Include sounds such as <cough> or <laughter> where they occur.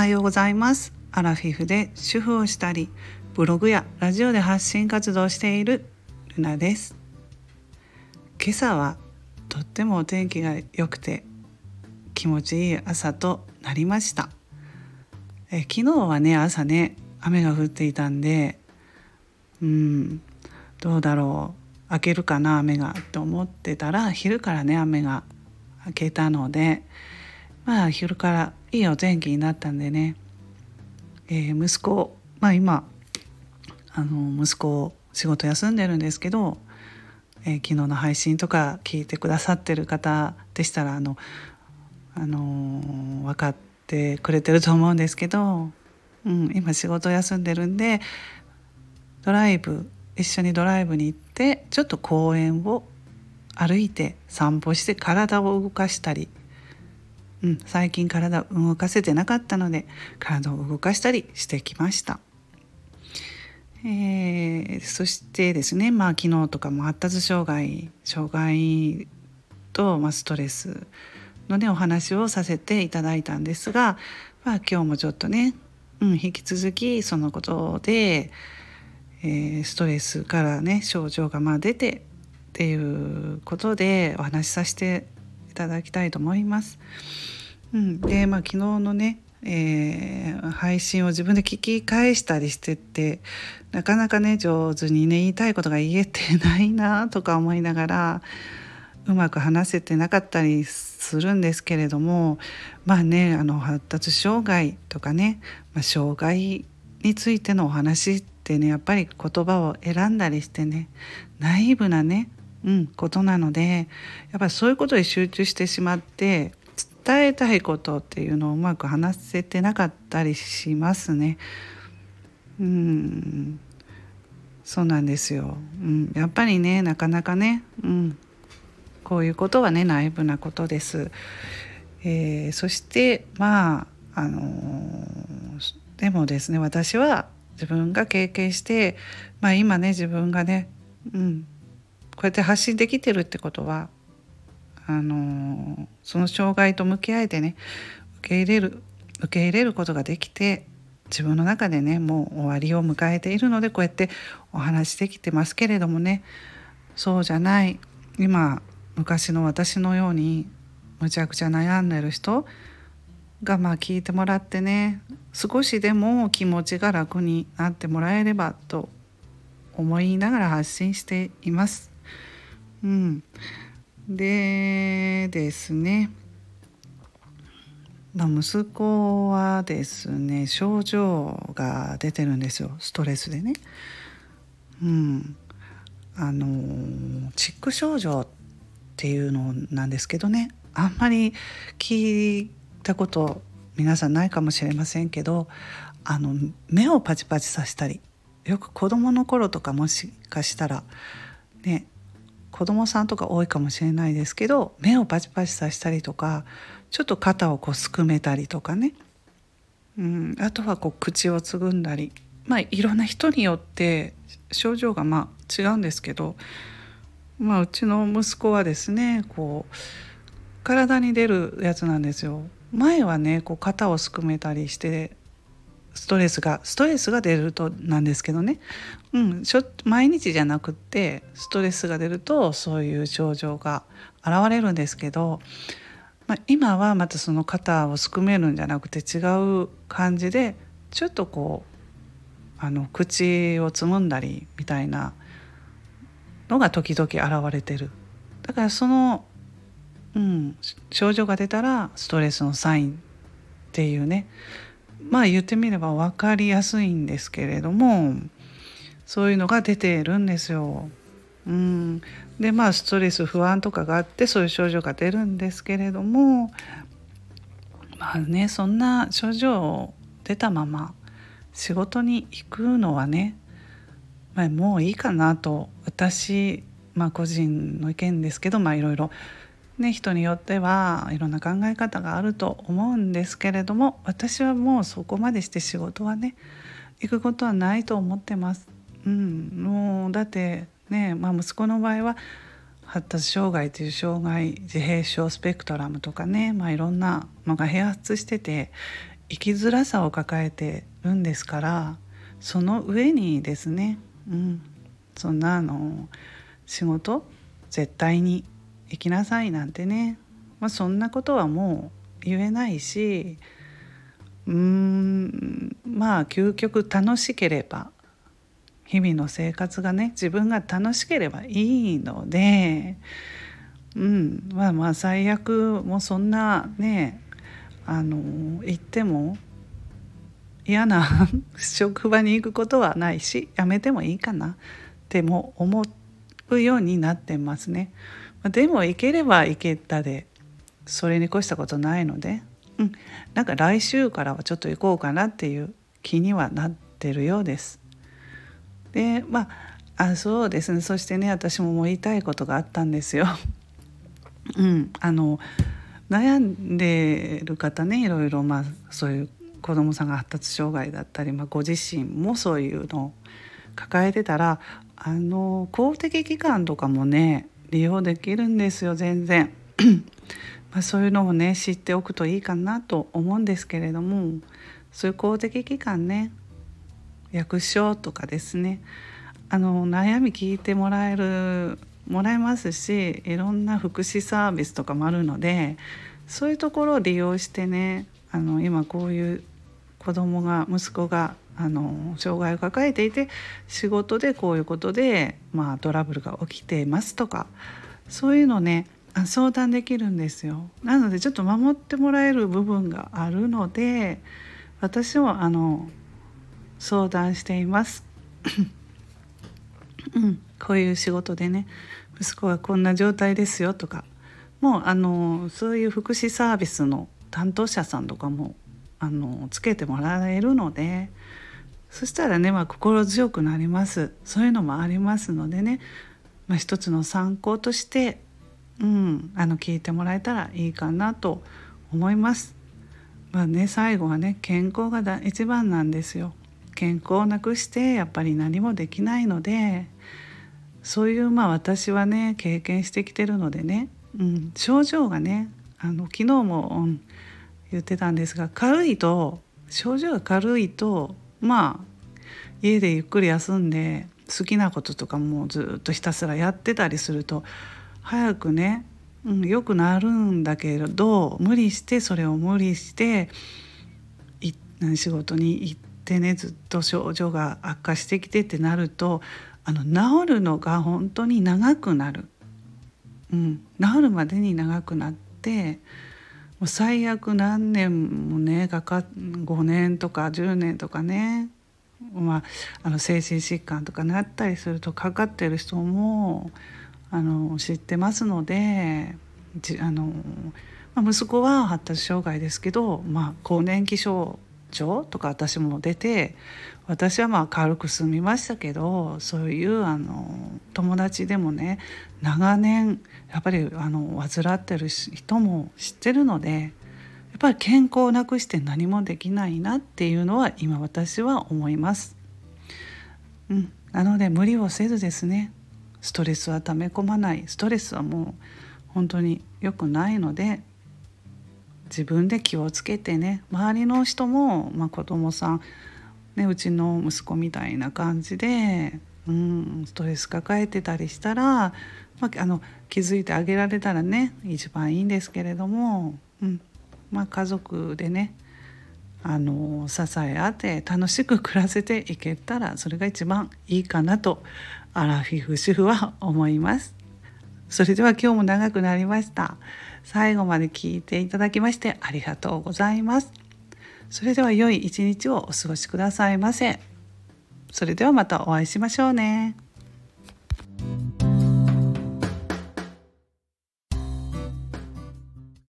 はようございます。アラフィフで主婦をしたりブログやラジオで発信活動しているルナです。今朝はとってもお天気が良くて気持ちいい朝となりました。え昨日はね朝ね雨が降っていたんでうんどうだろう。明けるかな雨がと思ってたら昼からね雨が明けたのでまあ昼からいいお天気になったんでね、えー、息子まあ今あの息子仕事休んでるんですけど、えー、昨日の配信とか聞いてくださってる方でしたらあの、あのー、分かってくれてると思うんですけど、うん、今仕事休んでるんでドライブ一緒にドライブに行ってちょっと公園を歩いて散歩して体を動かしたりうん、最近体を動かせてなかったので体を動かしたりしてきました。えー、そしてですね、まあ、昨日とかも発達障害障害と、まあ、ストレスのねお話をさせていただいたんですが、まあ、今日もちょっとね、うん、引き続きそのことで、えー、ストレスからね症状がまあ出てっていうことでお話しさせていただきたいと思います。うん、でまあ昨日のね、えー、配信を自分で聞き返したりしてってなかなかね上手にね言いたいことが言えてないなとか思いながらうまく話せてなかったりするんですけれどもまあねあの発達障害とかね、まあ、障害についてのお話ってねやっぱり言葉を選んだりしてねナイーブなねうん、ことなのでやっぱりそういうことに集中してしまって伝えたいことっていうのをうまく話せてなかったりしますね。うんそうなんですよ、うん、やっぱりねなかなかね、うん、こういうことはね内部なことです。えー、そしてまああのー、でもですね私は自分が経験して、まあ、今ね自分がね、うん、こうやって発信できてるってことはあのその障害と向き合えてね受け入れる受け入れることができて自分の中でねもう終わりを迎えているのでこうやってお話できてますけれどもねそうじゃない今昔の私のようにむちゃくちゃ悩んでる人がまあ聞いてもらってね少しでも気持ちが楽になってもらえればと思いながら発信しています。うん、でですね、息子はですね症状が出てるんですよ。ストレスでね。うん、あのチック症状っていうのなんですけどね。あんまり聞いたこと皆さんないかもしれませんけどあの目をパチパチさせたりよく子供の頃とかもしかしたらね子供さんとか多いかもしれないですけど目をパチパチさせたりとかちょっと肩をこうすくめたりとかね、うん、あとはこう口をつぐんだりまあいろんな人によって症状がまあ違うんですけど、まあ、うちの息子はですねこう体に出るやつなんですよ。前はねこう肩をすくめたりしてストレスがストレスが出るとなんですけどね、うん、しょ毎日じゃなくってストレスが出るとそういう症状が現れるんですけど、まあ、今はまたその肩をすくめるんじゃなくて違う感じでちょっとこうあの口をつむんだりみたいなのが時々現れてる。だからその、うん、症状が出たらストレスのサインっていうねまあ言ってみれば分かりやすいんですけれどもそういうのが出てるんですよ。うん、でまあストレス不安とかがあってそういう症状が出るんですけれどもまあねそんな症状出たまま仕事に行くのはね、まあ、もういいかなと私、まあ、個人の意見ですけどまあいろいろね、人によってはいろんな考え方があると思うんですけれども私はもうそこまでして仕事はね行くことはないと思ってます。うん、もうだってね、まあ、息子の場合は発達障害という障害自閉症スペクトラムとかね、まあ、いろんなのが併発してて生きづらさを抱えてるんですからその上にですね、うん、そんなあの仕事絶対に行きなさいなんてね、まあ、そんなことはもう言えないしうーんまあ究極楽しければ日々の生活がね自分が楽しければいいので、うんまあまあ最悪もうそんなねあの行っても嫌な <laughs> 職場に行くことはないしやめてもいいかなっても思うようになってますね。でも行ければ行けたでそれに越したことないので、うん、なんか来週からはちょっと行こうかなっていう気にはなってるようです。でまああそうですねそしてね私ももう言いたいことがあったんですよ。<laughs> うん、あの悩んでる方ねいろいろまあそういう子どもさんが発達障害だったり、まあ、ご自身もそういうのを抱えてたらあの公的機関とかもね利用できるんですよ全然。<clears throat> まそういうのをね知っておくといいかなと思うんですけれどもそういう公的機関ね役所とかですねあの悩み聞いてもらえるもらえますしいろんな福祉サービスとかもあるのでそういうところを利用してねあの今こういう子供が息子があの障害を抱えていて仕事でこういうことで、まあ、トラブルが起きていますとかそういうのね相談できるんですよ。なのでちょっと守ってもらえる部分があるので私もあの相談しています。<clears throat> うん、こういう仕事でね息子はこんな状態ですよとかもうあのそういう福祉サービスの担当者さんとかもあのつけてもらえるのでそしたらね、まあ、心強くなりますそういうのもありますのでね、まあ、一つの参考として、うん、あの聞いてもらえたらいいかなと思います。まあね、最後はね健康がだ一番なんですよ。健康をなくしてやっぱり何もできないのでそういうまあ私はね経験してきてるのでね、うん、症状がねあの昨日も、うん、言ってたんですが軽いと症状が軽いとまあ家でゆっくり休んで好きなこととかもずっとひたすらやってたりすると早くね、うん、よくなるんだけど無理してそれを無理して仕事に行ってねずっと症状が悪化してきてってなるとあの治るのが本当に長くなる、うん、治るまでに長くなってう最悪何年もねかか5年とか10年とかね、まあ、あの精神疾患とかなったりするとかかってる人もあの知ってますのであの、まあ、息子は発達障害ですけど、まあ、更年期症状とか私も出て私はまあ軽く済みましたけどそういうあの友達でもね長年やっぱりあの患ってる人も知ってるのでやっぱり健康をなくして何もできないなっていうのは今私は思います。うん、なので無理をせずですねストレスは溜め込まないストレスはもう本当に良くないので自分で気をつけてね周りの人も、まあ、子供さん、ね、うちの息子みたいな感じで、うん、ストレス抱えてたりしたら、まあ、あの気づいてあげられたらね一番いいんですけれども、うんまあ、家族でねあの支え合って楽しく暮らせていけたらそれが一番いいかなとアラフィフ主婦は思います。それでは今日も長くなりました。最後まで聞いていただきましてありがとうございます。それでは良い一日をお過ごしくださいませ。それではまたお会いしましょうね。